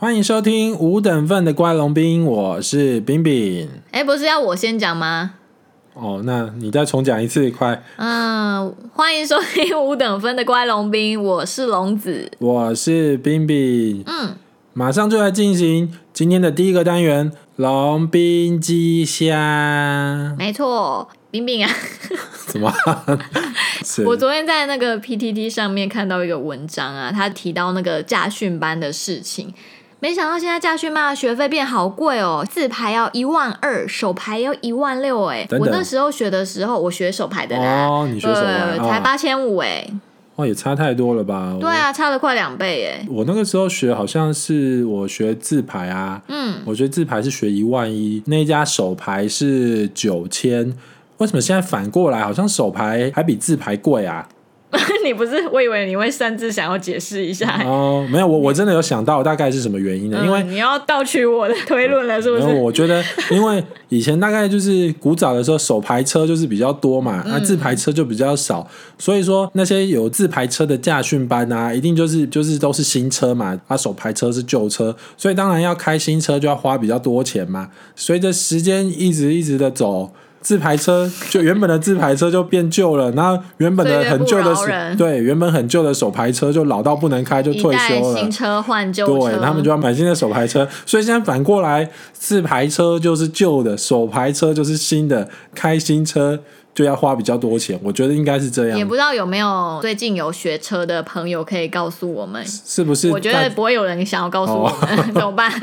欢迎收听五等份的乖龙兵，我是冰冰。哎，不是要我先讲吗？哦，那你再重讲一次，快。嗯，欢迎收听五等分的乖龙兵，我是龙子，我是冰冰。嗯，马上就来进行今天的第一个单元——龙兵机箱。没错，冰冰啊。怎么？我昨天在那个 PTT 上面看到一个文章啊，他提到那个驾训班的事情。没想到现在驾训班的学费变好贵哦，自排要一万二，手排要一万六哎。我那时候学的时候，我学手排的啦，哦，你学手排，才八千五哎。哦，也差太多了吧？对啊，差了快两倍哎。我那个时候学好像是我学自排啊，嗯，我学自排是学一万一，那一家手排是九千，为什么现在反过来好像手排还比自排贵啊？你不是，我以为你会擅自想要解释一下哦，没有，我我真的有想到大概是什么原因呢？因为你要盗取我的推论了，是不是？我觉得，因为以前大概就是古早的时候，手排车就是比较多嘛，那自排车就比较少，所以说那些有自排车的驾训班啊，一定就是就是都是新车嘛，啊，手排车是旧车，所以当然要开新车就要花比较多钱嘛。随着时间一直一直的走。自排车就原本的自排车就变旧了，然后原本的很旧的手对原本很旧的手排车就老到不能开，就退休了。新车换旧车，对，他们就要买新的手排车。所以现在反过来，自排车就是旧的，手排车就是新的。开新车就要花比较多钱，我觉得应该是这样。也不知道有没有最近有学车的朋友可以告诉我们，是不是？我觉得不会有人想要告诉我们，哦、怎么办？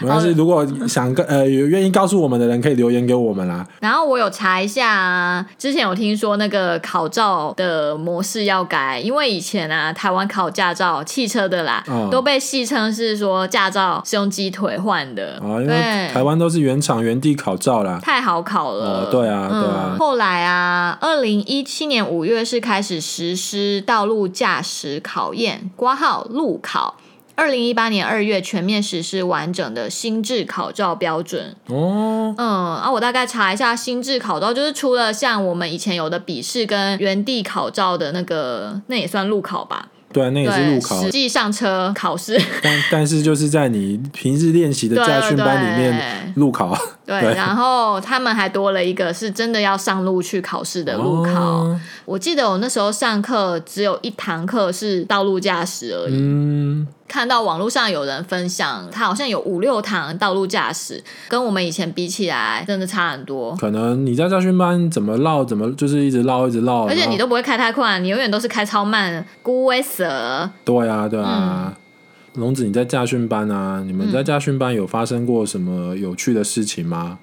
没关系，如果想跟呃有愿意告诉我们的人，可以留言给我们啦。然后我有查一下，之前有听说那个考照的模式要改，因为以前啊，台湾考驾照汽车的啦，哦、都被戏称是说驾照是用鸡腿换的啊、哦，因为台湾都是原厂原地考照啦，太好考了。哦、对啊，对啊。嗯、后来啊，二零一七年五月是开始实施道路驾驶考验，挂号路考。二零一八年二月全面实施完整的新制考照标准。哦，嗯，啊，我大概查一下新制考照，就是除了像我们以前有的笔试跟原地考照的那个，那也算路考吧？对，那也是路考，实际上车考试。但 但是就是在你平日练习的驾训班里面路考。对，对，然后他们还多了一个是真的要上路去考试的路考。哦、我记得我那时候上课只有一堂课是道路驾驶而已。嗯。看到网络上有人分享，他好像有五六堂道路驾驶，跟我们以前比起来，真的差很多。可能你在驾训班怎么绕，怎么就是一直绕，一直绕，而且你都不会开太快，你永远都是开超慢，孤威蛇。对啊，对啊。嗯、龙子，你在驾训班啊？你们在驾训班有发生过什么有趣的事情吗？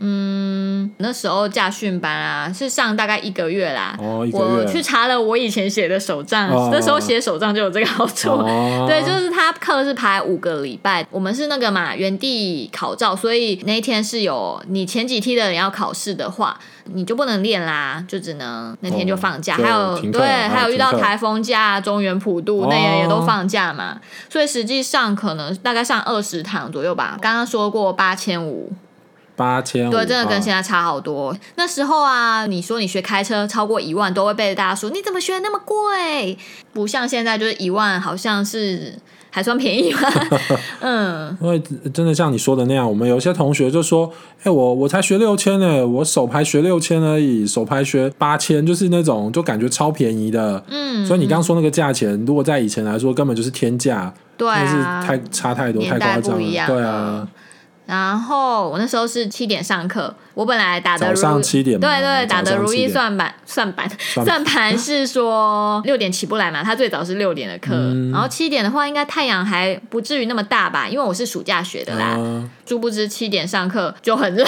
嗯，那时候驾训班啊，是上大概一个月啦。哦，一个月。我去查了我以前写的手账，哦、那时候写手账就有这个好处。哦、对，就是他课是排五个礼拜，我们是那个嘛原地考照，所以那一天是有你前几梯的人要考试的话，你就不能练啦，就只能那天就放假。哦、还有对，还有遇到台风假，中原普渡那些也都放假嘛，所以实际上可能大概上二十堂左右吧。刚刚说过八千五。八千对，真的跟现在差好多。啊、那时候啊，你说你学开车超过一万，都会被大家说你怎么学那么贵？不像现在，就是一万，好像是还算便宜吧。嗯，因为真的像你说的那样，我们有些同学就说：“哎、欸，我我才学六千呢，我手牌学六千而已，手牌学八千，就是那种就感觉超便宜的。”嗯，所以你刚刚说那个价钱，如果在以前来说，根本就是天价，对啊，是太差太多，太夸张了，对啊。然后我那时候是七点上课，我本来打的如上七点对对，打的如意算盘算盘算盘是说六点起不来嘛，他最早是六点的课，嗯、然后七点的话应该太阳还不至于那么大吧，因为我是暑假学的啦，嗯、殊不知七点上课就很热，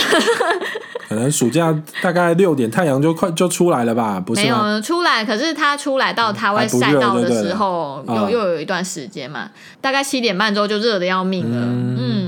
可能暑假大概六点太阳就快就出来了吧，不是？没有出来，可是他出来到他会晒到的时候，又又有一段时间嘛，大概七点半之后就热的要命了，嗯。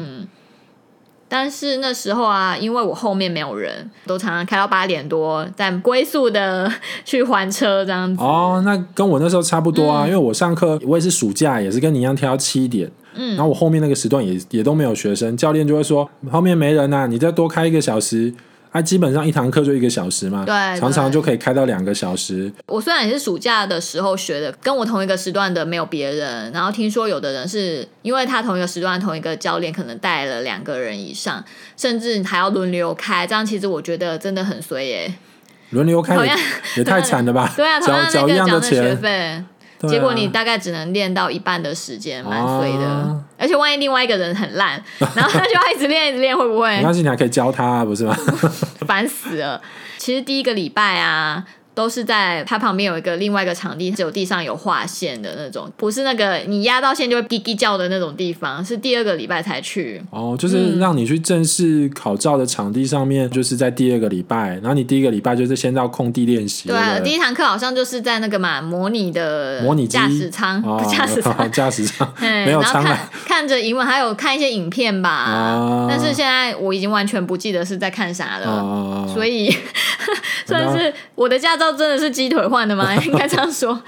嗯但是那时候啊，因为我后面没有人，都常常开到八点多，再龟速的去还车这样子。哦，那跟我那时候差不多啊，嗯、因为我上课我也是暑假，也是跟你一样挑七点。嗯，然后我后面那个时段也也都没有学生，教练就会说后面没人呐、啊，你再多开一个小时啊，基本上一堂课就一个小时嘛，对，常常就可以开到两个小时。我虽然也是暑假的时候学的，跟我同一个时段的没有别人。然后听说有的人是因为他同一个时段同一个教练可能带了两个人以上，甚至还要轮流开，这样其实我觉得真的很衰耶。轮流开也，也太惨了吧？对啊，缴缴一样的学费。结果你大概只能练到一半的时间，蛮衰的。啊、而且万一另外一个人很烂，然后他就要一直练，一直练，会不会？没关系，你还可以教他，不是吗？烦死了！其实第一个礼拜啊。都是在它旁边有一个另外一个场地，只有地上有划线的那种，不是那个你压到线就会叽叽叫的那种地方，是第二个礼拜才去。哦，就是让你去正式考照的场地上面，就是在第二个礼拜，然后你第一个礼拜就是先到空地练习。对啊，第一堂课好像就是在那个嘛，模拟的模拟驾驶舱，驾驶舱，驾驶舱，没有舱。然后看看着英文，还有看一些影片吧。啊，但是现在我已经完全不记得是在看啥了，啊，所以 算是我的驾照。真的是鸡腿换的吗？应该这样说。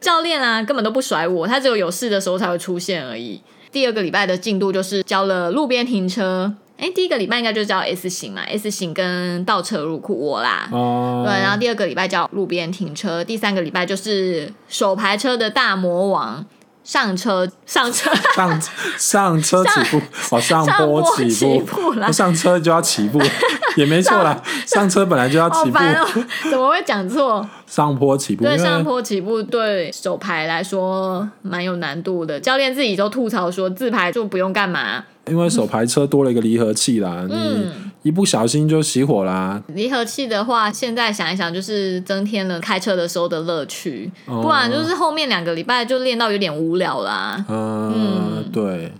教练啊，根本都不甩我，他只有有事的时候才会出现而已。第二个礼拜的进度就是教了路边停车。哎，第一个礼拜应该就教 S 型嘛，S 型跟倒车入库我啦。哦。对，然后第二个礼拜教路边停车，第三个礼拜就是手排车的大魔王。上车，上车，上上车起步，哦，上坡起步，上，上车就要起步，也没错啦。上车本来就要起步，哦、怎么会讲错？上坡起步，对，上坡起步对手牌来说蛮有难度的。教练自己都吐槽说，自排就不用干嘛。因为手排车多了一个离合器啦，嗯、你一不小心就熄火啦。离合器的话，现在想一想，就是增添了开车的时候的乐趣，哦、不然就是后面两个礼拜就练到有点无聊啦。嗯，嗯对。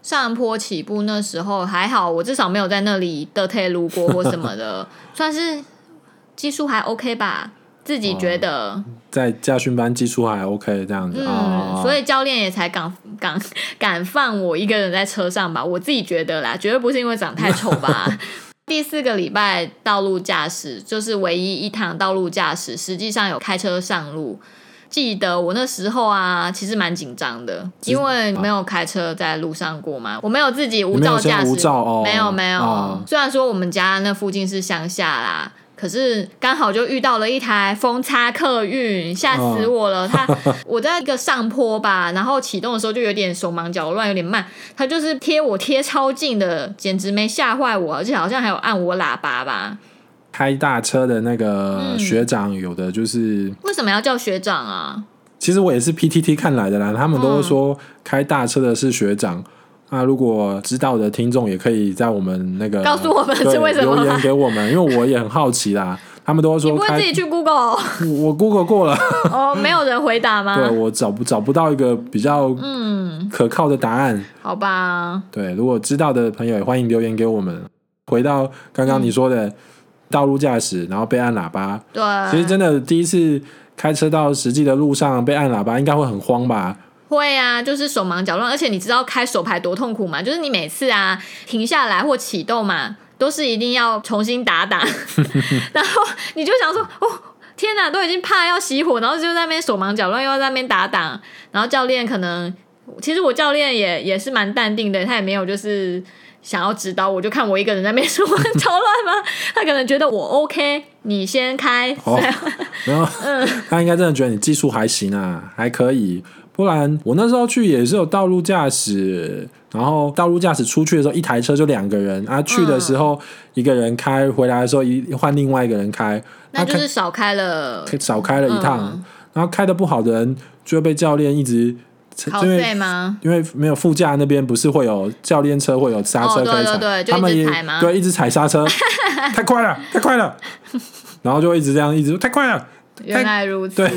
上坡起步那时候还好，我至少没有在那里的退路过或什么的，算是技术还 OK 吧。自己觉得、哦、在驾训班技术还 OK 这样子，嗯，哦、所以教练也才敢敢敢放我一个人在车上吧。我自己觉得啦，绝对不是因为长太丑吧。第四个礼拜道路驾驶就是唯一一趟道路驾驶，实际上有开车上路。记得我那时候啊，其实蛮紧张的，因为没有开车在路上过嘛，我没有自己无照驾驶，没有没有。哦、虽然说我们家那附近是乡下啦。可是刚好就遇到了一台风叉客运，吓死我了！他 我在一个上坡吧，然后启动的时候就有点手忙脚乱，有点慢。他就是贴我贴超近的，简直没吓坏我，而且好像还有按我喇叭吧。开大车的那个学长，有的就是、嗯、为什么要叫学长啊？其实我也是 PTT 看来的啦，他们都说开大车的是学长。那如果知道的听众也可以在我们那个告诉我们是为什么留言给我们，因为我也很好奇啦。他们都会说，你不会自己去 Google？我 Google 过了。哦，没有人回答吗？对，我找不找不到一个比较嗯可靠的答案。嗯、好吧。对，如果知道的朋友也欢迎留言给我们。回到刚刚你说的道路驾驶，然后被按喇叭。对。其实真的第一次开车到实际的路上被按喇叭，应该会很慌吧？会啊，就是手忙脚乱，而且你知道开手牌多痛苦吗？就是你每次啊停下来或启动嘛，都是一定要重新打打，然后你就想说，哦，天哪，都已经怕要熄火，然后就在那边手忙脚乱，又要在那边打档，然后教练可能，其实我教练也也是蛮淡定的，他也没有就是想要指导我，就看我一个人在那边手忙脚乱吗？他可能觉得我 OK，你先开，哦，没有，嗯，他应该真的觉得你技术还行啊，还可以。不然我那时候去也是有道路驾驶，然后道路驾驶出去的时候一台车就两个人啊，去的时候一个人开，回来的时候一换另外一个人开，那就是少开了少开了一趟，嗯、然后开的不好的人就会被教练一直好累吗？因为没有副驾那边不是会有教练车会有刹车可以踩，哦、对对对他们也对一直踩刹车，太快了太快了，然后就一直这样一直太快了，原来如此。对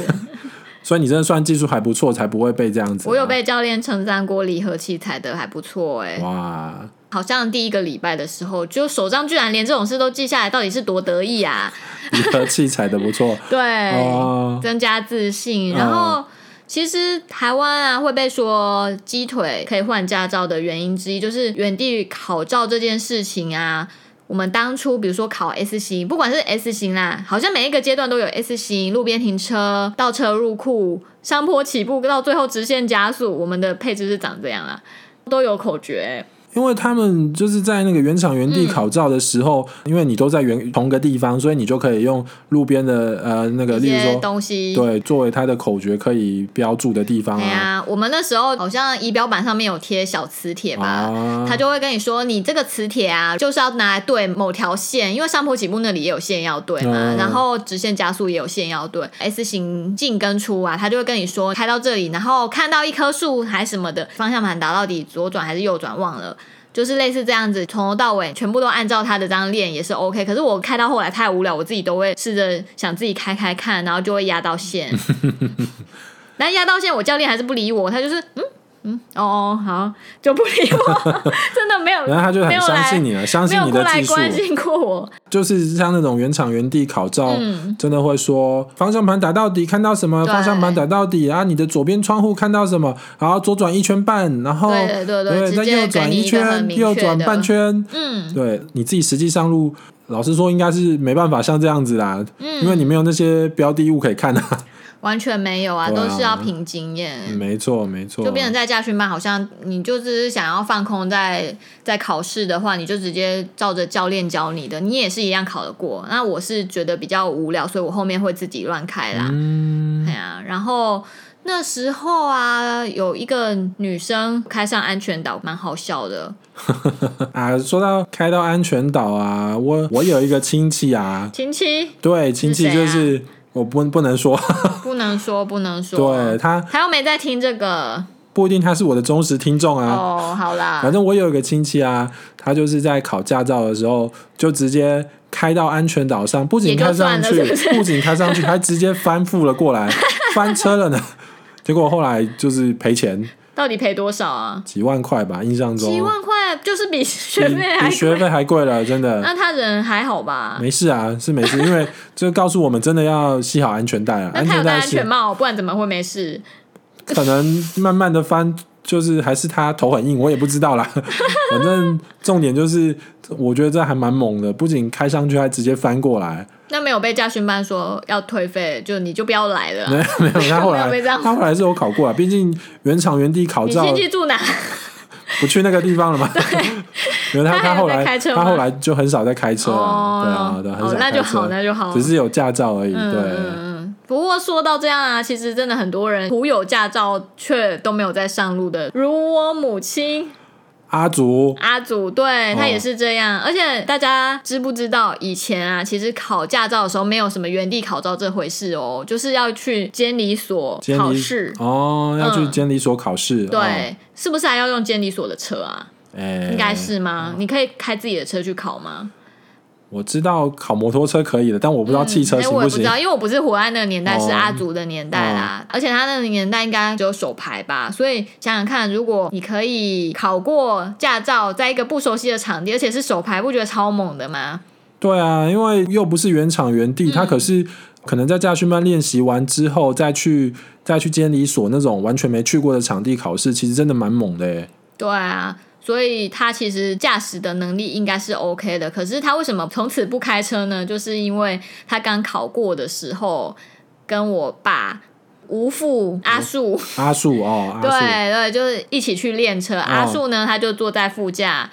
所以你真的算技术还不错，才不会被这样子。我有被教练称赞过离合器踩的还不错哎、欸。哇！好像第一个礼拜的时候，就手上居然连这种事都记下来，到底是多得意啊！离合器踩的不错，对，哦、增加自信。然后、哦、其实台湾啊会被说鸡腿可以换驾照的原因之一，就是原地考照这件事情啊。我们当初比如说考 S 型，不管是 S 型啦，好像每一个阶段都有 S 型，路边停车、倒车入库、上坡起步，到最后直线加速，我们的配置是长这样啦，都有口诀。因为他们就是在那个原厂原地考照的时候，嗯、因为你都在原同个地方，所以你就可以用路边的呃那个，例如说东西，对，作为它的口诀可以标注的地方啊。对啊，我们那时候好像仪表板上面有贴小磁铁吧，啊、他就会跟你说，你这个磁铁啊，就是要拿来对某条线，因为上坡起步那里也有线要对嘛，嗯、然后直线加速也有线要对，S 型进跟出啊，他就会跟你说，开到这里，然后看到一棵树还什么的，方向盘打到底左转还是右转，忘了。就是类似这样子，从头到尾全部都按照他的这样练也是 OK。可是我开到后来太无聊，我自己都会试着想自己开开看，然后就会压到线。但压到线，我教练还是不理我，他就是嗯。嗯哦好，就不理我，真的没有。然后他就很相信你了，相信你的技术。关心过我，就是像那种原厂原地考照，嗯、真的会说方向盘打到底，看到什么？方向盘打到底啊！你的左边窗户看到什么？然后左转一圈半，然后对对对，再右转一圈，右转半圈。嗯，对，你自己实际上路，老实说应该是没办法像这样子啦，嗯、因为你没有那些标的物可以看啊。完全没有啊，啊都是要凭经验。没错，没错。就变成在驾训班，好像你就是想要放空在，在在考试的话，你就直接照着教练教你的，你也是一样考得过。那我是觉得比较无聊，所以我后面会自己乱开啦。嗯，对啊。然后那时候啊，有一个女生开上安全岛，蛮好笑的。啊，说到开到安全岛啊，我我有一个亲戚啊，亲戚，对，亲戚就是。我不不能说，不能说，不能说。对他，他又没在听这个，不一定他是我的忠实听众啊。哦，好啦，反正我有一个亲戚啊，他就是在考驾照的时候，就直接开到安全岛上，不仅开上去，是是不仅开上去，还直接翻覆了过来，翻车了呢。结果后来就是赔钱。到底赔多少啊？几万块吧，印象中。几万块就是比学费还比学费还贵了，真的。那他人还好吧？没事啊，是没事，因为 这告诉我们真的要系好安全带啊。那他有戴安全帽，不然怎么会没事？可能慢慢的翻，就是还是他头很硬，我也不知道啦。反正重点就是，我觉得这还蛮猛的，不仅开上去，还直接翻过来。那没有被驾训班说要退费，就你就不要来了。没有没有，他后来 他后来是有考过啊，毕竟原厂原地考照。你亲戚住哪？不去那个地方了吗？对，因为他他后来他，后来就很少在开车了，哦、对啊，对，很少开车，那就好，那就好，只是有驾照而已。嗯、对，嗯，不过说到这样啊，其实真的很多人徒有驾照却都没有在上路的，如我母亲。阿祖，阿祖，对，他也是这样。哦、而且大家知不知道，以前啊，其实考驾照的时候没有什么原地考照这回事哦，就是要去监理所考试哦，要去监理所考试。嗯、对，哦、是不是还要用监理所的车啊？欸、应该是吗？你可以开自己的车去考吗？我知道考摩托车可以的，但我不知道汽车行不行。嗯欸、我也不知道，因为我不是活在那个年代，哦、是阿祖的年代啦。哦、而且他那个年代应该只有手牌吧，所以想想看，如果你可以考过驾照，在一个不熟悉的场地，而且是手牌，不觉得超猛的吗？对啊，因为又不是原厂原地，他、嗯、可是可能在驾训班练习完之后，再去再去监理所那种完全没去过的场地考试，其实真的蛮猛的耶。对啊。所以他其实驾驶的能力应该是 OK 的，可是他为什么从此不开车呢？就是因为他刚考过的时候，跟我爸吴父阿树、哦、阿树哦，对对，就是一起去练车。哦、阿树呢，他就坐在副驾。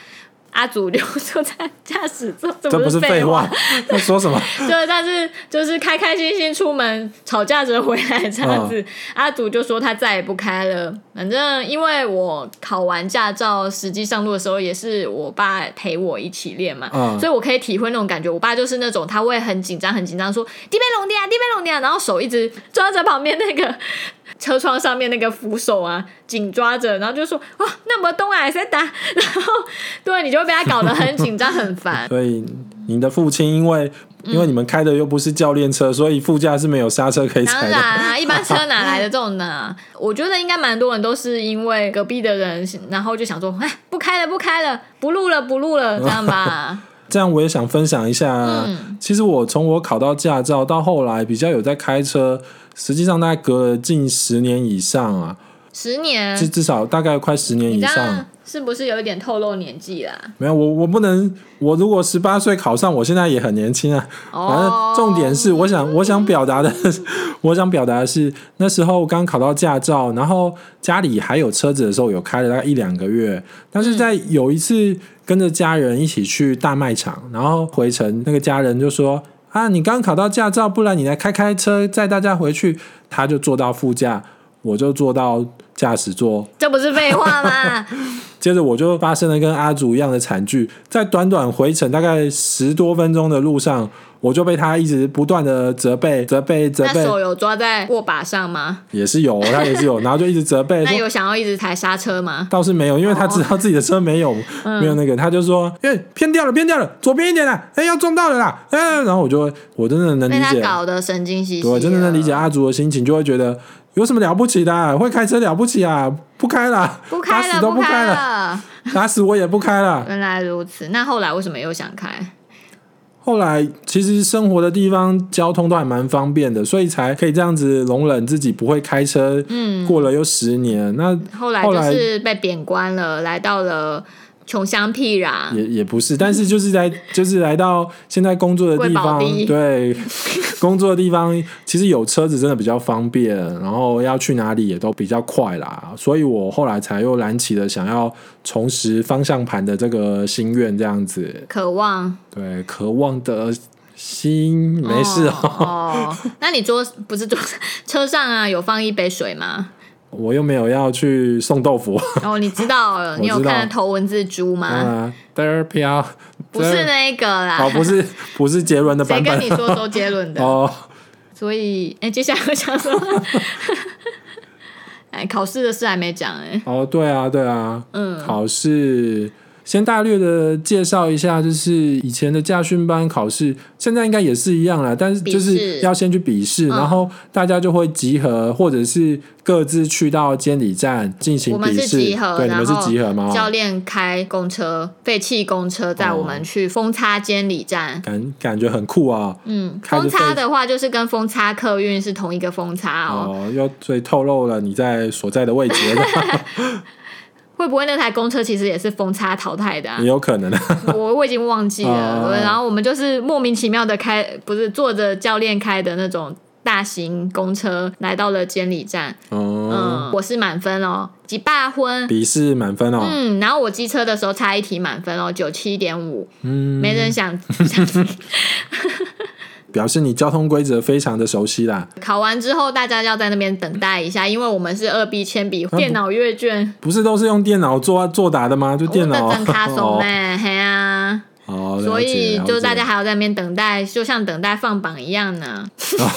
阿祖留坐在驾驶座，这不是废话？在 说什么？对，但是就是开开心心出门，吵架着回来这样子。哦、阿祖就说他再也不开了。反正因为我考完驾照，实际上路的时候也是我爸陪我一起练嘛，嗯、所以我可以体会那种感觉。我爸就是那种他会很紧张，很紧张，说地贝龙地啊，地贝龙地啊，然后手一直抓着旁边那个。车窗上面那个扶手啊，紧抓着，然后就说：“哇，那么东啊，在打。”然后，对，你就会被他搞得很紧张、很烦。所以，你的父亲因为因为你们开的又不是教练车，嗯、所以副驾是没有刹车可以踩的。当然啊，一般车哪来的这种呢？我觉得应该蛮多人都是因为隔壁的人，然后就想说：“哎，不开了，不开了，不录了，不录了，这样吧。”这样我也想分享一下。嗯、其实我从我考到驾照到后来比较有在开车。实际上大概隔了近十年以上啊，十年，至至少大概快十年以上。是不是有一点透露年纪啦？没有，我我不能，我如果十八岁考上，我现在也很年轻啊。反正重点是，我想我想表达的，我想表达的是，那时候刚考到驾照，然后家里还有车子的时候，有开了大概一两个月。但是在有一次跟着家人一起去大卖场，然后回程，那个家人就说：“啊，你刚考到驾照，不然你来开开车载大家回去。”他就坐到副驾，我就坐到驾驶座，这不是废话吗？接着我就发生了跟阿祖一样的惨剧，在短短回程大概十多分钟的路上，我就被他一直不断的责备、责备、责备。那手有抓在握把上吗？也是有，他也是有，然后就一直责备。那有想要一直踩刹车吗？倒是没有，因为他知道自己的车没有、哦、没有那个，他就说：“哎、欸，偏掉了，偏掉了，左边一点啦，哎、欸，要撞到了啦。欸”然后我就我真的能理解，搞得神经兮兮。对，真的能理解阿祖的心情，就会觉得。有什么了不起的、啊？会开车了不起啊？不开了，不开了，打死都不开了，打死我也不开了。原来如此，那后来为什么又想开？后来其实生活的地方交通都还蛮方便的，所以才可以这样子容忍自己不会开车。嗯，过了又十年，那后来就是被贬官了，来到了。穷乡僻壤。也也不是，但是就是在 就是来到现在工作的地方，对，工作的地方其实有车子真的比较方便，然后要去哪里也都比较快啦，所以我后来才又燃起了想要重拾方向盘的这个心愿，这样子，渴望，对，渴望的心，没事哦。哦，那你桌不是桌 车上啊，有放一杯水吗？我又没有要去送豆腐 哦，你知道了？你有看头文字猪吗？啊，嘚儿飘，不是那个啦，哦，不是，不是杰伦的版本。谁跟你说周杰伦的？哦，所以，哎，接下来我想说，哎，考试的事还没讲哎。哦，对啊，对啊，嗯，考试。先大略的介绍一下，就是以前的驾训班考试，现在应该也是一样啦，但是就是要先去笔试，然后大家就会集合，或者是各自去到监理站进行笔试。我们是集合，对，你们是集合吗？教练开公车，废弃公车带我们去封擦监理站，感感觉很酷啊。嗯，封擦的话就是跟封擦客运是同一个封擦哦。哦，又所以透露了你在所在的位置。会不会那台公车其实也是封差淘汰的啊？也有可能啊，我我已经忘记了。然后我们就是莫名其妙的开，不是坐着教练开的那种大型公车来到了监理站。嗯，我是满分哦，几八分，笔试满分哦。嗯，然后我机车的时候差一题满分哦，九七点五。嗯，没人想。想 表示你交通规则非常的熟悉啦。考完之后，大家要在那边等待一下，因为我们是二 B 铅笔电脑阅卷，不是都是用电脑做作答的吗？就电脑。等卡送呢，嘿啊。哦。所以就大家还要在那边等待，就像等待放榜一样呢。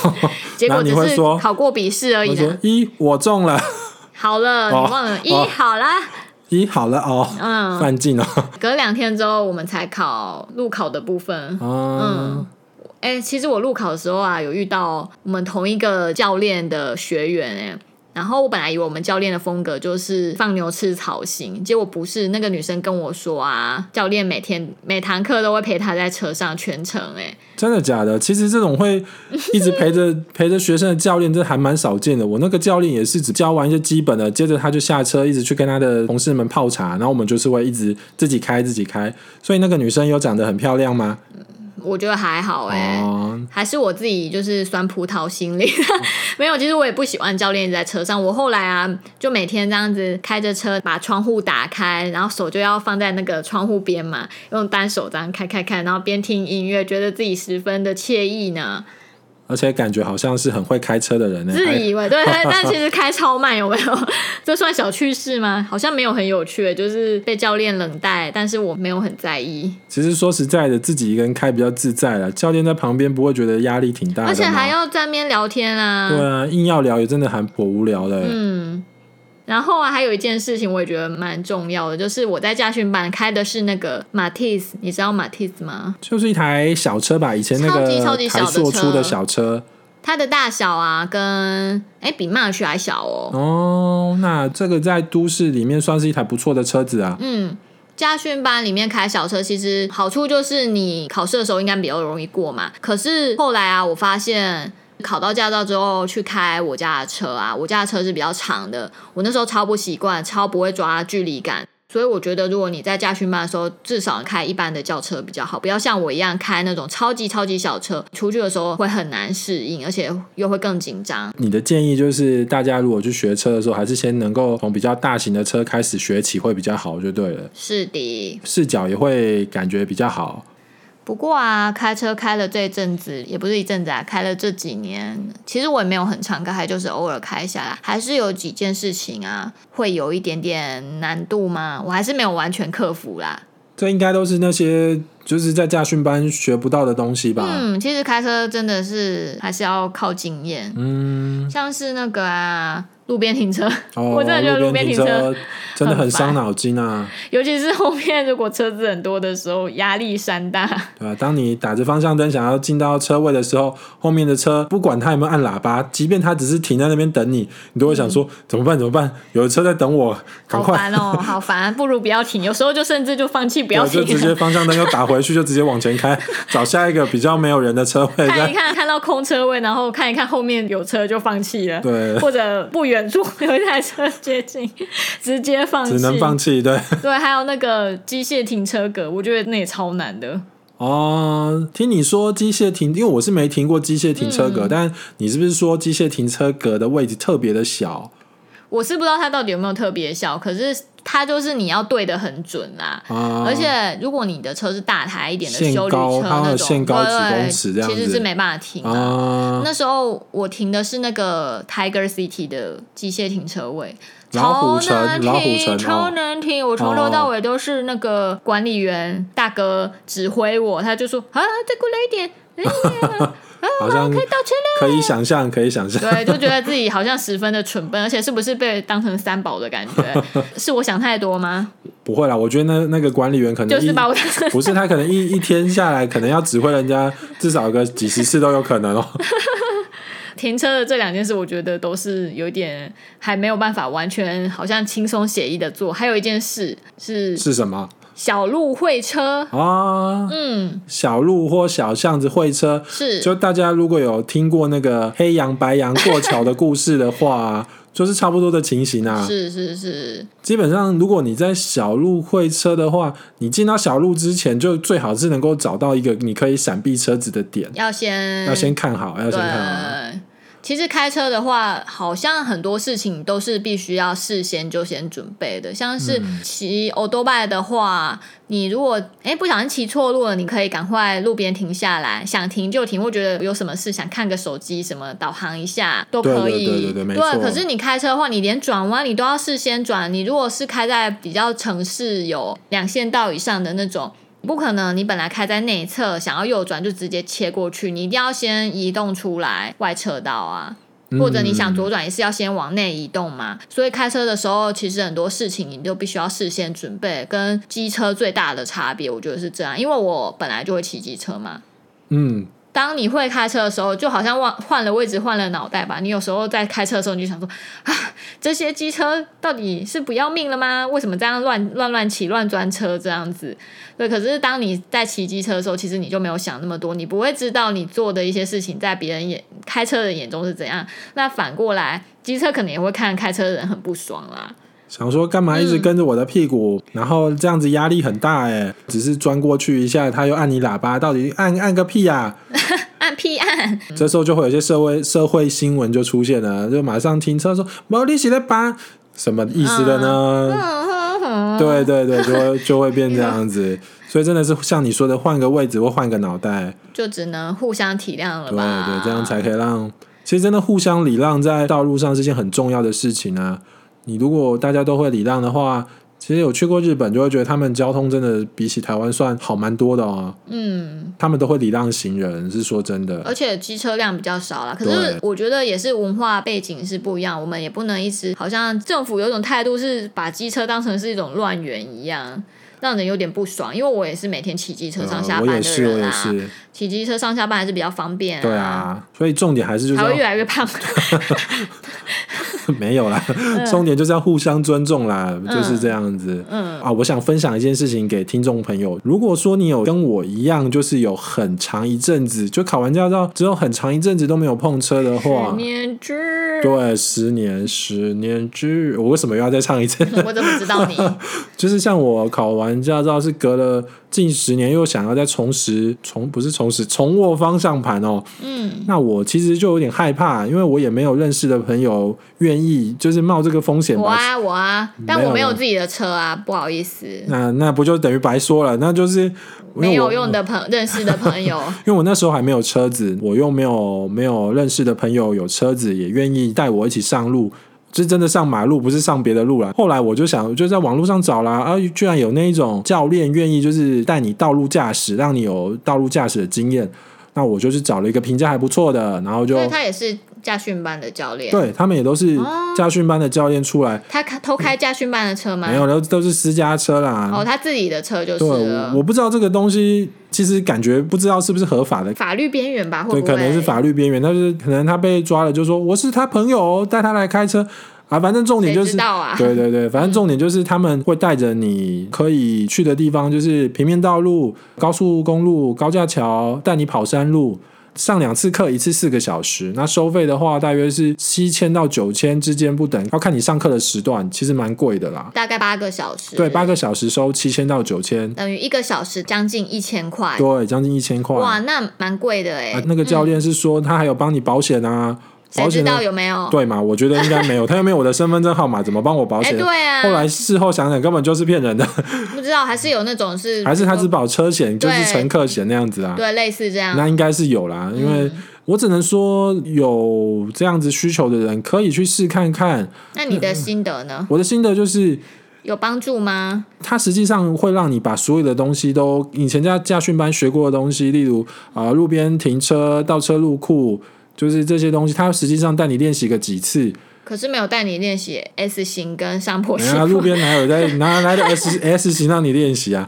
结果只是考过笔试而已。一，我中了。好了，你忘了一好了。一好了哦。嗯。犯禁了。隔两天之后，我们才考路考的部分。嗯。哎、其实我路考的时候啊，有遇到我们同一个教练的学员哎，然后我本来以为我们教练的风格就是放牛吃草型，结果不是。那个女生跟我说啊，教练每天每堂课都会陪她在车上全程哎，真的假的？其实这种会一直陪着陪着学生的教练，这还蛮少见的。我那个教练也是只教完一些基本的，接着他就下车，一直去跟他的同事们泡茶，然后我们就是会一直自己开自己开。所以那个女生有长得很漂亮吗？我觉得还好哎、欸，oh. 还是我自己就是酸葡萄心理，没有。其实我也不喜欢教练一直在车上。我后来啊，就每天这样子开着车，把窗户打开，然后手就要放在那个窗户边嘛，用单手这样开开开，然后边听音乐，觉得自己十分的惬意呢。而且感觉好像是很会开车的人呢，自以为对，但其实开超慢，有没有？这算小趣事吗？好像没有很有趣，就是被教练冷待，但是我没有很在意。其实说实在的，自己一个人开比较自在了，教练在旁边不会觉得压力挺大的，而且还要在那边聊天啊。对啊，硬要聊也真的很颇无聊的。嗯。然后啊，还有一件事情我也觉得蛮重要的，就是我在驾训班开的是那个马蒂斯，你知道马蒂斯吗？就是一台小车吧，以前那个超级小的车，出的小车，它的大小啊，跟哎比 March 还小哦。哦，那这个在都市里面算是一台不错的车子啊。嗯，家训班里面开小车，其实好处就是你考试的时候应该比较容易过嘛。可是后来啊，我发现。考到驾照之后去开我家的车啊，我家的车是比较长的，我那时候超不习惯，超不会抓距离感，所以我觉得，如果你在驾训班的时候，至少开一般的轿车比较好，不要像我一样开那种超级超级小车，出去的时候会很难适应，而且又会更紧张。你的建议就是，大家如果去学车的时候，还是先能够从比较大型的车开始学起，会比较好，就对了。是的，视角也会感觉比较好。不过啊，开车开了这一阵子，也不是一阵子啊，开了这几年，其实我也没有很常开，还就是偶尔开下来，还是有几件事情啊，会有一点点难度嘛，我还是没有完全克服啦。这应该都是那些就是在驾训班学不到的东西吧？嗯，其实开车真的是还是要靠经验。嗯，像是那个啊。路边停车，哦、我真的觉得路边停车真的很伤脑筋啊！尤其是后面如果车子很多的时候，压力山大。对啊，当你打着方向灯想要进到车位的时候，后面的车不管他有没有按喇叭，即便他只是停在那边等你，你都会想说、嗯、怎么办？怎么办？有的车在等我，赶快！好烦哦，好烦！不如不要停。有时候就甚至就放弃不要停，就直接 方向灯又打回去，就直接往前开，找下一个比较没有人的车位。看一看，看到空车位，然后看一看后面有车就放弃了。对，或者不远处有一台。车接近，直接放弃，只能放弃。对 对，还有那个机械停车格，我觉得那也超难的。哦，听你说机械停，因为我是没停过机械停车格，嗯、但你是不是说机械停车格的位置特别的小？我是不知道它到底有没有特别小，可是它就是你要对的很准啦。啊、而且如果你的车是大台一点的修理车那种，限高几公尺这样子，其实是没办法停啊。啊那时候我停的是那个 Tiger City 的机械停车位，老虎城，超难停，超难听。我从头到尾都是那个管理员大哥指挥我，他就说啊，再过来一点。哎 好像可以道歉了，可以想象，可以想象。对，就觉得自己好像十分的蠢笨，而且是不是被当成三宝的感觉？是我想太多吗？不会啦，我觉得那那个管理员可能就是把我不是他，可能一一天下来，可能要指挥人家至少个几十次都有可能哦。停车的这两件事，我觉得都是有点还没有办法完全好像轻松写意的做。还有一件事是是什么？小路会车啊，嗯，小路或小巷子会车是，就大家如果有听过那个黑羊白羊过桥的故事的话，就是差不多的情形啊。是是是，基本上如果你在小路会车的话，你进到小路之前，就最好是能够找到一个你可以闪避车子的点，要先要先看好，要先看好。其实开车的话，好像很多事情都是必须要事先就先准备的。像是骑欧多拜的话，你如果哎不小心骑错路了，你可以赶快路边停下来，想停就停，或觉得有什么事想看个手机什么导航一下都可以。对对对对，没错。对，可是你开车的话，你连转弯你都要事先转。你如果是开在比较城市有两线道以上的那种。不可能，你本来开在内侧，想要右转就直接切过去，你一定要先移动出来外侧道啊，或者你想左转也是要先往内移动嘛。嗯、所以开车的时候，其实很多事情你就必须要事先准备，跟机车最大的差别，我觉得是这样，因为我本来就会骑机车嘛。嗯。当你会开车的时候，就好像换换了位置，换了脑袋吧。你有时候在开车的时候，你就想说啊，这些机车到底是不要命了吗？为什么这样乱乱乱骑、乱钻车这样子？对，可是当你在骑机车的时候，其实你就没有想那么多，你不会知道你做的一些事情在别人眼开车的眼中是怎样。那反过来，机车可能也会看开车的人很不爽啦。想说干嘛一直跟着我的屁股，嗯、然后这样子压力很大哎，只是钻过去一下，他又按你喇叭，到底按按个屁呀、啊？按屁按！这时候就会有些社会社会新闻就出现了，就马上停车说毛利息的叭，什么意思的呢？嗯、对对对，就会 就会变这样子，所以真的是像你说的，换个位置或换个脑袋，就只能互相体谅了吧？对对，这样才可以让，其实真的互相礼让在道路上是件很重要的事情啊。你如果大家都会礼让的话，其实有去过日本就会觉得他们交通真的比起台湾算好蛮多的哦。嗯，他们都会礼让行人，是说真的。而且机车辆比较少啦，可是我觉得也是文化背景是不一样，我们也不能一直好像政府有种态度是把机车当成是一种乱源一样。让人有点不爽，因为我也是每天骑机车上下班的人啊。我也是，我也是。骑机车上下班还是比较方便啊。对啊，所以重点还是就是。还会越来越胖。没有啦，重点就是要互相尊重啦，嗯、就是这样子。嗯啊，我想分享一件事情给听众朋友。如果说你有跟我一样，就是有很长一阵子就考完驾照之后很长一阵子都没有碰车的话，十年之对，十年，十年之，我为什么又要再唱一次？我怎么知道你？就是像我考完驾照是隔了近十年，又想要再重拾，重不是重拾，重握方向盘哦。嗯，那我其实就有点害怕，因为我也没有认识的朋友愿意，就是冒这个风险。我啊，我啊，但我没有自己的车啊，不好意思。那那不就等于白说了？那就是。没有用的朋认识的朋友，因为我那时候还没有车子，我又没有没有认识的朋友有车子，也愿意带我一起上路，是真的上马路，不是上别的路了。后来我就想，就在网络上找啦，啊，居然有那一种教练愿意就是带你道路驾驶，让你有道路驾驶的经验，那我就是找了一个评价还不错的，然后就他也是。驾训班的教练，对他们也都是驾训班的教练出来。他开偷开驾训班的车吗？没有，都都是私家车啦。哦，他自己的车就是。对，我不知道这个东西，其实感觉不知道是不是合法的，法律边缘吧？对，可能是法律边缘，但是可能他被抓了，就说我是他朋友，带他来开车啊。反正重点就是，啊、对对对，反正重点就是他们会带着你可以去的地方，就是平面道路、高速公路、高架桥，带你跑山路。上两次课，一次四个小时，那收费的话大约是七千到九千之间不等，要看你上课的时段，其实蛮贵的啦。大概八个小时，对，八个小时收七千到九千，等于一个小时将近一千块。对，将近一千块。哇，那蛮贵的哎、啊。那个教练是说他还有帮你保险啊。嗯谁知道有没有？对嘛？我觉得应该没有。他又没有我的身份证号码，怎么帮我保险？欸、对啊。后来事后想想，根本就是骗人的。不知道，还是有那种是？还是他只保车险，就是乘客险那样子啊？对，类似这样。那应该是有啦，因为我只能说有这样子需求的人可以去试看看。那你的心得呢？我的心得就是有帮助吗？它实际上会让你把所有的东西都以前在驾训班学过的东西，例如啊、呃，路边停车、倒车入库。就是这些东西，他实际上带你练习个几次，可是没有带你练习 S 型跟上坡型。啊，路边哪有在 哪来的 S S 型让你练习啊？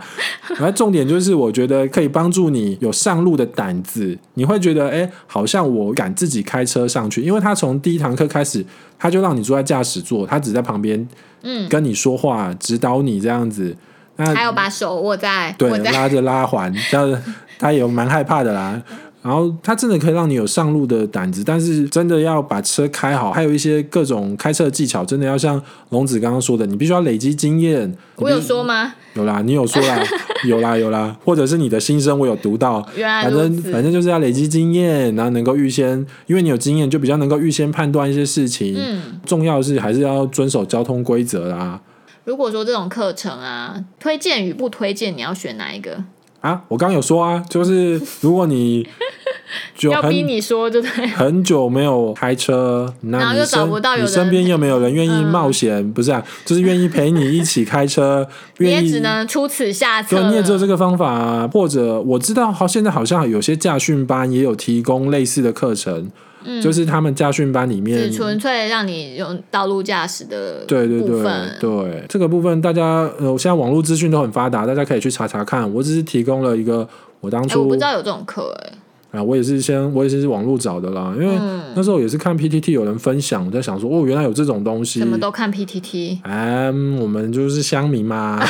而重点就是，我觉得可以帮助你有上路的胆子。你会觉得，哎，好像我敢自己开车上去，因为他从第一堂课开始，他就让你坐在驾驶座，他只在旁边，嗯，跟你说话，嗯、指导你这样子。那还有把手握在，对，拉着拉环，这样他也蛮害怕的啦。然后它真的可以让你有上路的胆子，但是真的要把车开好，还有一些各种开车的技巧，真的要像龙子刚刚说的，你必须要累积经验。我有说吗？有啦，你有说啦，有啦有啦，或者是你的心声我有读到。原来反正反正就是要累积经验，然后能够预先，因为你有经验，就比较能够预先判断一些事情。嗯，重要的是还是要遵守交通规则啦。如果说这种课程啊，推荐与不推荐，你要选哪一个？啊，我刚刚有说啊，就是如果你 就要逼你说，就对，很久没有开车，那你身你身边又没有人愿意冒险，嗯、不是啊，就是愿意陪你一起开车，愿意你也只能出此下策。你也只有这个方法啊，或者我知道，好，现在好像有些驾训班也有提供类似的课程。嗯、就是他们驾训班里面，只纯粹让你用道路驾驶的对对对对，这个部分大家呃，现在网络资讯都很发达，大家可以去查查看。我只是提供了一个我当初、欸、我不知道有这种课哎、欸，啊，我也是先我也是是网络找的啦，因为那时候也是看 PTT 有人分享，我在想说哦，原来有这种东西，什么都看 PTT，哎、嗯，我们就是乡民嘛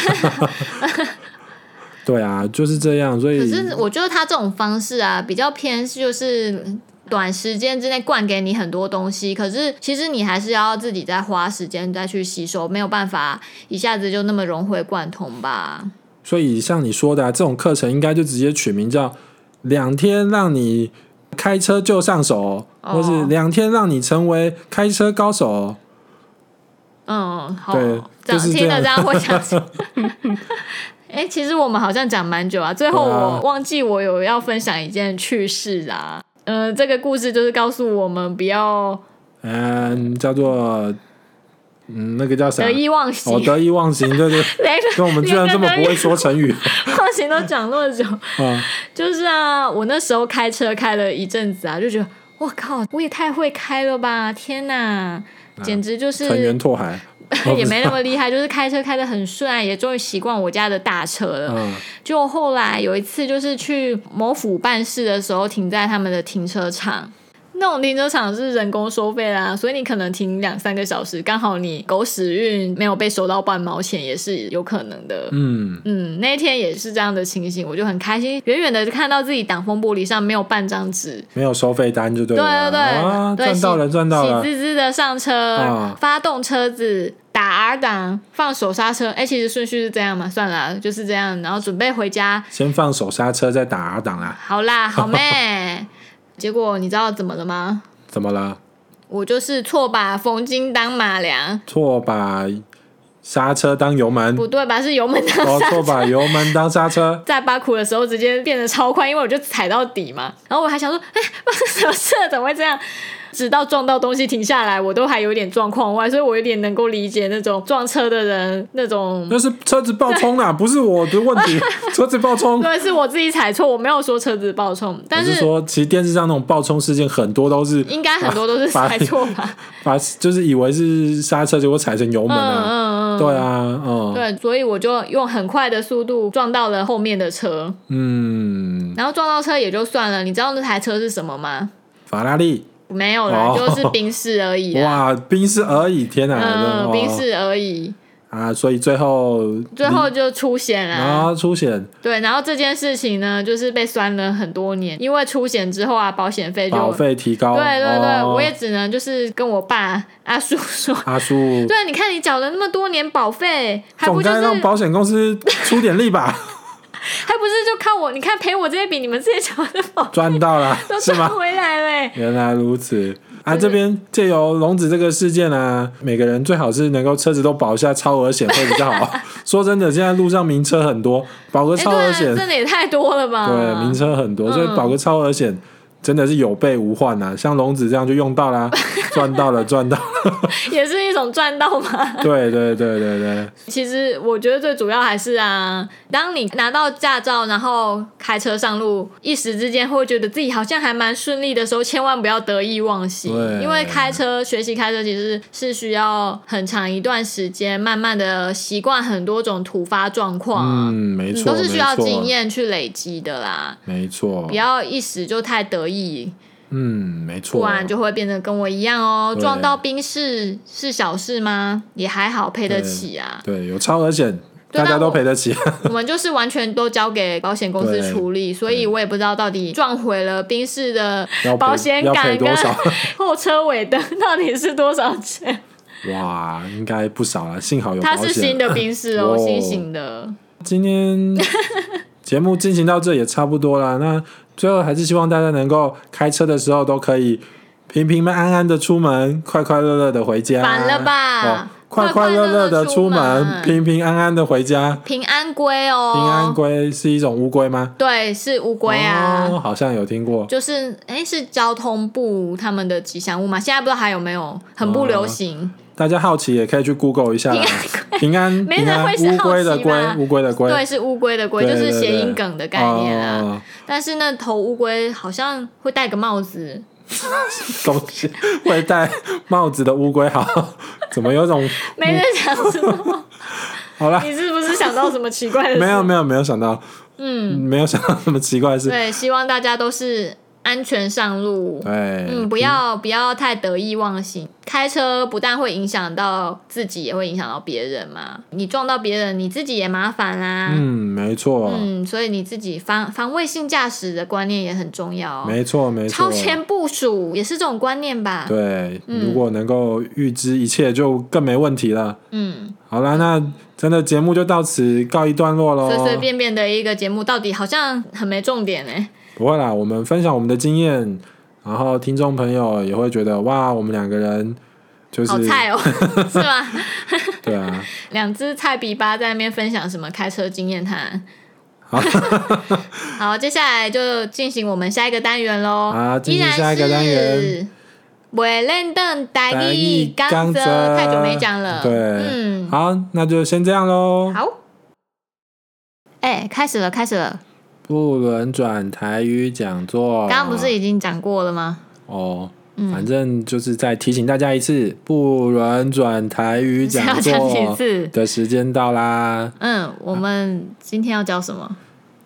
对啊，就是这样，所以可是我觉得他这种方式啊，比较偏就是。短时间之内灌给你很多东西，可是其实你还是要自己再花时间再去吸收，没有办法一下子就那么融会贯通吧。所以像你说的啊，这种课程应该就直接取名叫“两天让你开车就上手”，哦、或是“两天让你成为开车高手”。嗯，好，听了这样会想起，哎、欸，其实我们好像讲蛮久啊，最后我忘记我有要分享一件趣事啦。嗯、呃，这个故事就是告诉我们不要，嗯，叫做，嗯，那个叫啥？得意忘形。哦，得意忘形，对对。跟 我们居然这么不会说成语。忘形都讲那么久。嗯。就是啊，我那时候开车开了一阵子啊，就觉得，我靠，我也太会开了吧！天哪，简直就是。成员拓海。也没那么厉害，就是开车开的很顺啊，也终于习惯我家的大车了。嗯、就后来有一次，就是去某府办事的时候，停在他们的停车场，那那种停车场是人工收费啦，所以你可能停两三个小时，刚好你狗屎运没有被收到半毛钱，也是有可能的。嗯嗯，那一天也是这样的情形，我就很开心，远远的就看到自己挡风玻璃上没有半张纸，没有收费单就对了。对对对，啊、赚到了赚到了，喜滋滋的上车，啊、发动车子。打 R 档，放手刹车。哎、欸，其实顺序是这样嘛？算了，就是这样。然后准备回家，先放手刹车，再打 R 档啦。好啦，好 妹。结果你知道怎么了吗？怎么了？我就是错把风金当马良，错把刹车当油门。不对吧？是油门当刹车。哦，错把油门当刹车。在八苦的时候，直接变得超快，因为我就踩到底嘛。然后我还想说，哎、欸，发生什么事了？怎么会这样？直到撞到东西停下来，我都还有点状况外，所以我有点能够理解那种撞车的人那种。那是车子爆冲啦，不是我的问题。车子爆冲，对，是我自己踩错，我没有说车子爆冲。但是，是说，其实电视上那种爆冲事件很多都是，应该很多都是踩错吧？把就是以为是刹车，结果踩成油门啊。嗯嗯嗯。对啊，嗯。对，所以我就用很快的速度撞到了后面的车。嗯。然后撞到车也就算了，你知道那台车是什么吗？法拉利。没有啦，就是宾士而已。哇，宾士而已，天哪！嗯，宾士而已啊，所以最后最后就出险了啊，出险。对，然后这件事情呢，就是被酸了很多年，因为出险之后啊，保险费就保费提高。对对对，我也只能就是跟我爸阿叔说，阿叔，对，你看你缴了那么多年保费，还不就是让保险公司出点力吧？还不是就靠我？你看赔我这些比你们这些小的保赚到了，都赚回来了、欸。原来如此啊！这边借由龙子这个事件啊，每个人最好是能够车子都保一下超额险会比较好。说真的，现在路上名车很多，保个超额险、欸啊、真的也太多了吧？对，名车很多，所以保个超额险。嗯真的是有备无患呐、啊，像龙子这样就用到啦，赚到了，赚到了，也是一种赚到嘛。对对对对对。其实我觉得最主要还是啊，当你拿到驾照，然后开车上路，一时之间会觉得自己好像还蛮顺利的时候，千万不要得意忘形。对。因为开车学习开车其实是需要很长一段时间，慢慢的习惯很多种突发状况。嗯，没错，都是需要经验去累积的啦。没错。不要一时就太得意。嗯，没错，不然就会变得跟我一样哦。撞到冰室是小事吗？也还好，赔得起啊。对，有超额险，大家都赔得起。我们就是完全都交给保险公司处理，所以我也不知道到底撞毁了宾士的保险杆跟 后车尾灯 到底是多少钱。哇，应该不少了，幸好有。它是新的宾士哦，新型的。今天节目进行到这也差不多了，那。最后还是希望大家能够开车的时候都可以平平安安的出门，快快乐乐的回家。反了吧？哦、快快乐乐的出门，平平安安的回家。平安龟哦，平安龟是一种乌龟吗？对，是乌龟啊、哦，好像有听过。就是，哎，是交通部他们的吉祥物吗？现在不知道还有没有，很不流行。哦大家好奇也可以去 Google 一下。平安，没人会是乌龟的龟，乌龟的龟，对，是乌龟的龟，就是谐音梗的概念啊。但是那头乌龟好像会戴个帽子，东西会戴帽子的乌龟，好，怎么有种 没人想什么？好了，你是不是想到什么奇怪的事？没有，没有，没有想到，嗯，没有想到什么奇怪的事。对，希望大家都是。安全上路，对，嗯，不要不要太得意忘形。开车不但会影响到自己，也会影响到别人嘛。你撞到别人，你自己也麻烦啦。嗯，没错。嗯，所以你自己防防卫性驾驶的观念也很重要。没错，没错。超前部署也是这种观念吧？对，嗯，如果能够预知一切，就更没问题了。嗯，好了，那真的节目就到此告一段落喽。随随便便的一个节目，到底好像很没重点哎。不会啦，我们分享我们的经验，然后听众朋友也会觉得哇，我们两个人就是好菜哦，是吗？对啊，两只菜比巴在那边分享什么开车经验谈。好，好，接下来就进行我们下一个单元喽。啊，进行下一个单元。未练等待你刚泽，太久没讲了。对，嗯，好，那就先这样喽。好，哎，开始了，开始了。不轮转台语讲座，刚刚不是已经讲过了吗？哦，反正就是再提醒大家一次，不轮转台语讲座的时间到啦。嗯，我们今天要教什么？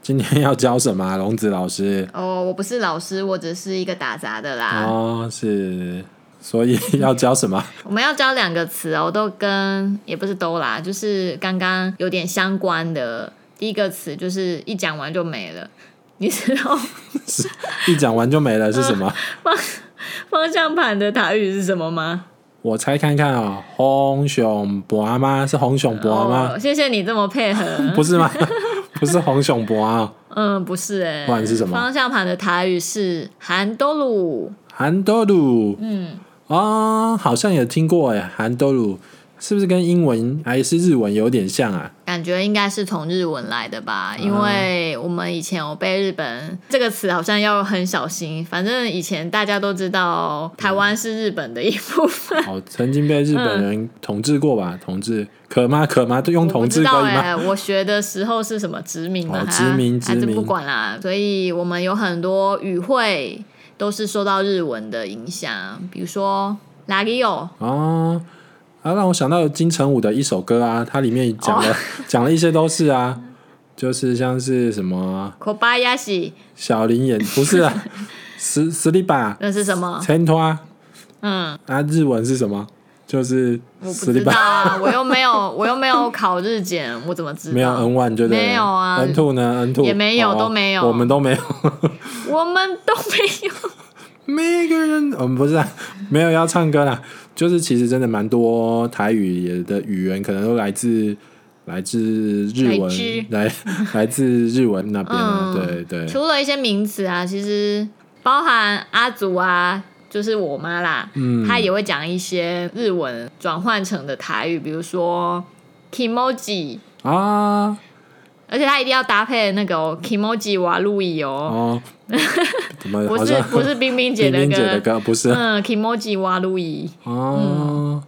今天要教什么啊，龙子老师？哦，我不是老师，我只是一个打杂的啦。哦，是，所以要教什么？我们要教两个词哦，都跟也不是都啦，就是刚刚有点相关的。第一个词就是一讲完就没了，你知道？一讲完就没了是什么？方方向盘的台语是什么吗？我猜看看啊、哦，红熊博吗？是红熊博吗、哦？谢谢你这么配合。不是吗？不是红熊博啊。嗯，不是哎、欸。不然是什么？方向盘的台语是韩多鲁。韩多鲁。嗯。啊、哦，好像有听过哎，韩多鲁。是不是跟英文还是日文有点像啊？感觉应该是从日文来的吧，因为我们以前有背日本这个词，好像要很小心。反正以前大家都知道台湾是日本的一部分。哦，曾经被日本人统治过吧？统治可吗？可吗？都用统治可以吗？我学的时候是什么殖民的？殖民殖民不管啦。所以我们有很多语汇都是受到日文的影响，比如说哪里有哦。啊，让我想到金城武的一首歌啊，它里面讲了 讲、oh. 了一些都是啊，就是像是什么，Kobayashi 小林演不是啊，十十里把那是什么？嗯，啊，日文是什么？就是我不知道啊，我又没有我又没有考日检，我怎么知道？没有 N one 就没有啊，N two 呢？N two 也没有、哦，都没有，我们都没有，我们都没有，每个人我们不是、啊、没有要唱歌啦。就是其实真的蛮多台语的语言，可能都来自来自日文，来 来自日文那边、嗯、对对。除了一些名词啊，其实包含阿祖啊，就是我妈啦，嗯，她也会讲一些日文转换成的台语，比如说 kimoji 啊。而且他一定要搭配那个、哦、Kimoji 瓦路易哦，哦 不是不是冰冰姐的歌，冰冰姐的歌不是，嗯，Kimoji 瓦路易哦、嗯，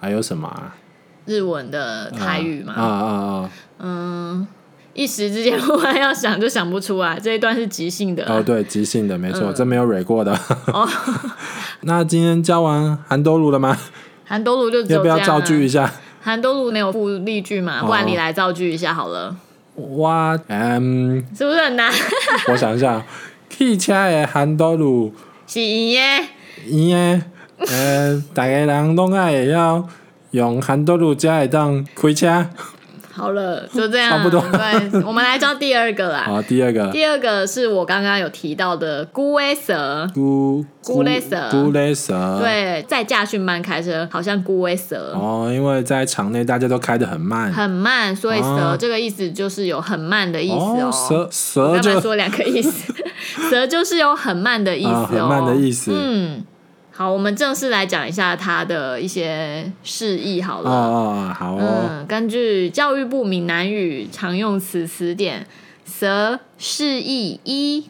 还有什么、啊？日文的台语嘛，啊啊啊，嗯，一时之间忽然要想就想不出来，这一段是即兴的哦，对，即兴的没错，这、嗯、没有蕊过的。哦，那今天教完韩多鲁了吗？韩多鲁就要不要造句一下？韩多鲁没有附例句嘛，不然你来造句一下好了。哇，嗯，是不是很难？我想一下，汽车的韩多路是圆的，圆的，呃，大家人拢爱要用韩多路才会当开车。好了，就这样，差不多。对，我们来教第二个啦。好，第二个，第二个是我刚刚有提到的龟勒蛇，龟龟勒蛇，龟勒蛇。对，在驾训班开车好像龟勒蛇。哦，因为在场内大家都开的很慢，很慢，所以蛇这个意思就是有很慢的意思哦。蛇蛇就说两个意思，蛇就是有很慢的意思哦，很慢的意思。嗯。好，我们正式来讲一下它的一些释义好了。哦，好哦。嗯，根据教育部闽南语常用词词典，蛇释义一，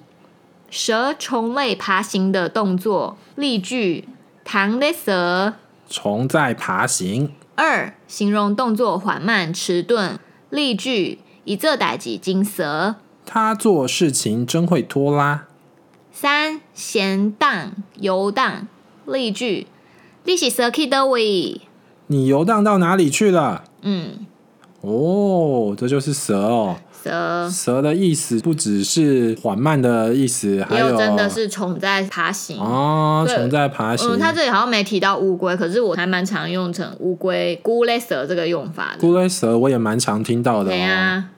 蛇虫类爬行的动作。例句：唐的蛇，虫在爬行。二，形容动作缓慢迟钝。例句：以这代几金蛇，他做事情真会拖拉。三，闲荡游荡。例句：你是蛇去的位？你游荡到哪里去了？嗯，哦，这就是蛇哦。蛇蛇的意思不只是缓慢的意思，还有真的是虫在爬行哦，虫在爬行。嗯，他这里好像没提到乌龟，可是我还蛮常用成乌龟、龟勒蛇这个用法的。龟勒蛇我也蛮常听到的。对啊，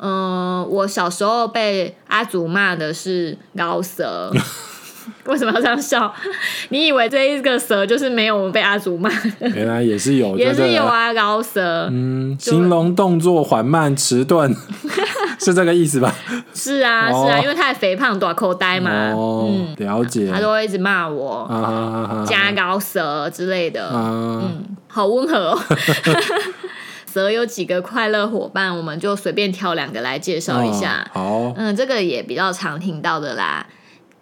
嗯，我小时候被阿祖骂的是老蛇。为什么要这样笑？你以为这一个蛇就是没有被阿祖骂？原来也是有，也是有啊，高蛇。嗯，形容动作缓慢迟钝，是这个意思吧？是啊，哦、是啊，因为太肥胖，短口呆嘛。哦，嗯、了解。他都会一直骂我，啊、加高蛇之类的。啊、嗯，好温和哦。蛇有几个快乐伙伴，我们就随便挑两个来介绍一下。哦、好，嗯，这个也比较常听到的啦。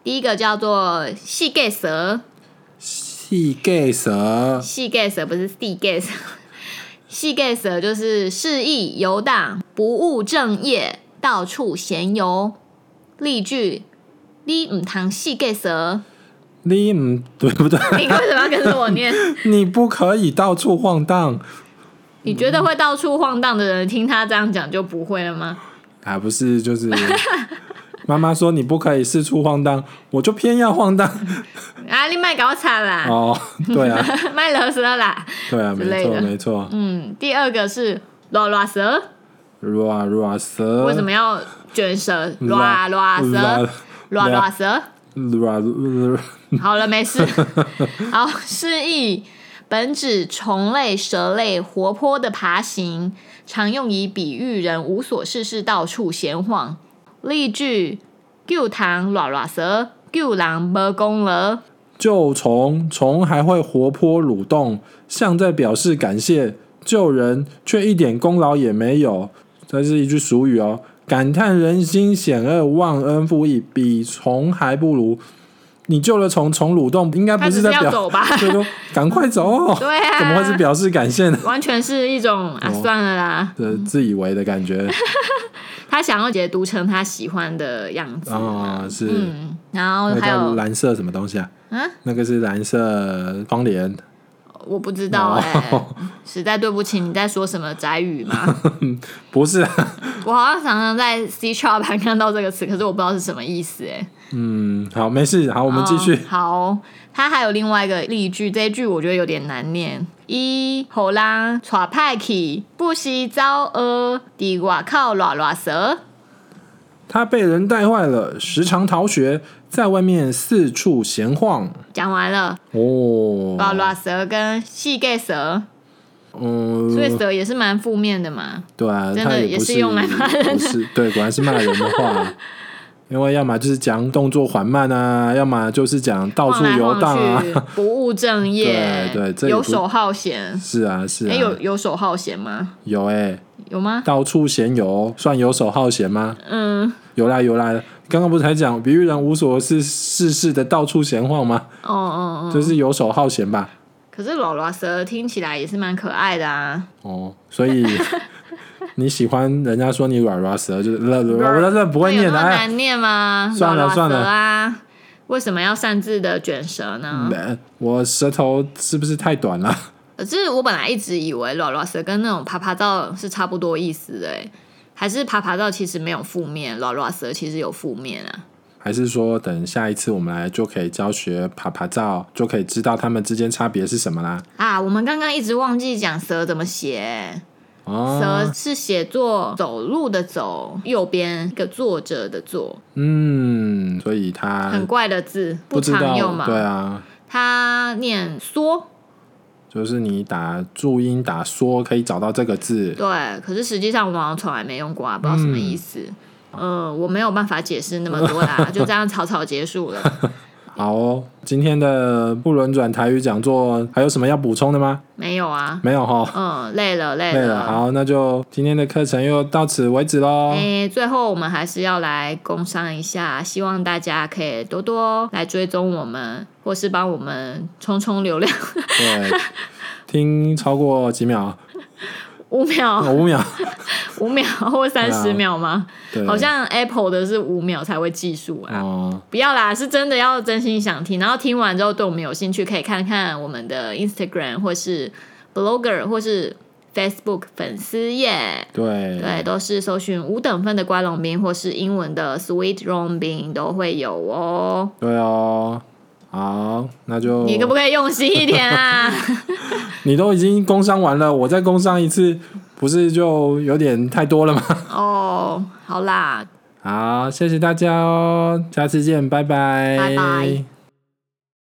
第一个叫做四界蛇，四界蛇，四界蛇不是四界蛇，四界蛇就是肆意游荡，不务正业，到处闲游。例句：你唔通四界蛇，你唔对不对？你为什么要跟着我念？你不可以到处晃荡。你觉得会到处晃荡的人，听他这样讲就不会了吗？啊，不是，就是妈妈说你不可以四处晃荡，我就偏要晃荡。啊，你卖搞惨啦！哦，对啊，卖乐色啦。对啊，没错没错。嗯，第二个是拉拉蛇，拉拉蛇。为什么要卷舌？拉拉蛇，拉拉舌。好了，没事。好，示意。本指虫类、蛇类活泼的爬行，常用以比喻人无所事事、到处闲晃。例句：救糖拉拉蛇，救人没功劳。救虫，虫还会活泼蠕动，像在表示感谢；救人，却一点功劳也没有。这是一句俗语哦，感叹人心险恶、忘恩负义，比虫还不如。你救了虫，虫蠕动，应该不是在表，走吧？所以说赶快走。对啊，怎么会是表示感谢呢？完全是一种啊，算了啦，哦、自以为的感觉。他想要解读成他喜欢的样子哦，是。嗯，然后还有蓝色什么东西啊？啊，那个是蓝色窗帘。我不知道哎、实在对不起，你在说什么宅语吗？不是、啊，我好像常常在 C Sharp 盘看到这个词，可是我不知道是什么意思哎、欸。嗯，好，没事，好，我们继续。哦、好，它还有另外一个例句，这一句我觉得有点难念。一好啦，耍派气，不惜遭厄，地瓜靠拉拉蛇。他被人带坏了，时常逃学，在外面四处闲晃。讲完了哦，拉拉蛇跟细盖蛇，嗯，所以蛇也是蛮负面的嘛。对啊，真的也是用来骂人的。对，果然是骂人的话。因为要么就是讲动作缓慢啊，要么就是讲到处游荡啊，不务正业，对 对，游手好闲。是啊是啊，哎，有游手好闲吗？有哎，有吗？到处闲游算游手好闲吗？嗯，有啦有啦，刚刚不是才讲比喻人无所事事事的到处闲晃吗？哦哦哦，就是游手好闲吧。可是老拉蛇听起来也是蛮可爱的啊。哦，所以。你喜欢人家说你软软舌，就是不会念的，难念吗？算了算了啊，为什么要擅自的卷舌呢？我舌头是不是太短了？可是我本来一直以为软软舌跟那种啪啪照是差不多意思的，还是啪啪照其实没有负面，软软舌其实有负面啊？还是说等下一次我们来就可以教学爬爬照，就可以知道他们之间差别是什么啦？啊，我们刚刚一直忘记讲舌怎么写。蛇是写作走路的走，右边一个坐着的坐。嗯，所以它很怪的字，不常用嘛。对啊，它念缩，就是你打注音打缩可以找到这个字。对，可是实际上我好像从来没用过，啊不知道什么意思。嗯，呃，我没有办法解释那么多啦，就这样草草结束了。好哦，今天的不轮转台语讲座还有什么要补充的吗？没有啊，没有哈。嗯，累了，累了，累了。好，那就今天的课程又到此为止喽。诶，最后我们还是要来工商一下，希望大家可以多多来追踪我们，或是帮我们冲冲流量。对，听超过几秒。五秒，五秒，五秒或三十秒吗？对，好像 Apple 的是五秒才会计数啊。哦，不要啦，是真的要真心想听，然后听完之后对我们有兴趣，可以看看我们的 Instagram 或是 Blogger 或是 Facebook 粉丝页。对，对，都是搜寻五等分的乖龙兵或是英文的 Sweet 龙兵都会有哦。对哦。好，那就你可不可以用心一点啊？你都已经工伤完了，我再工伤一次，不是就有点太多了吗？哦，好啦，好，谢谢大家哦，下次见，拜拜，拜拜。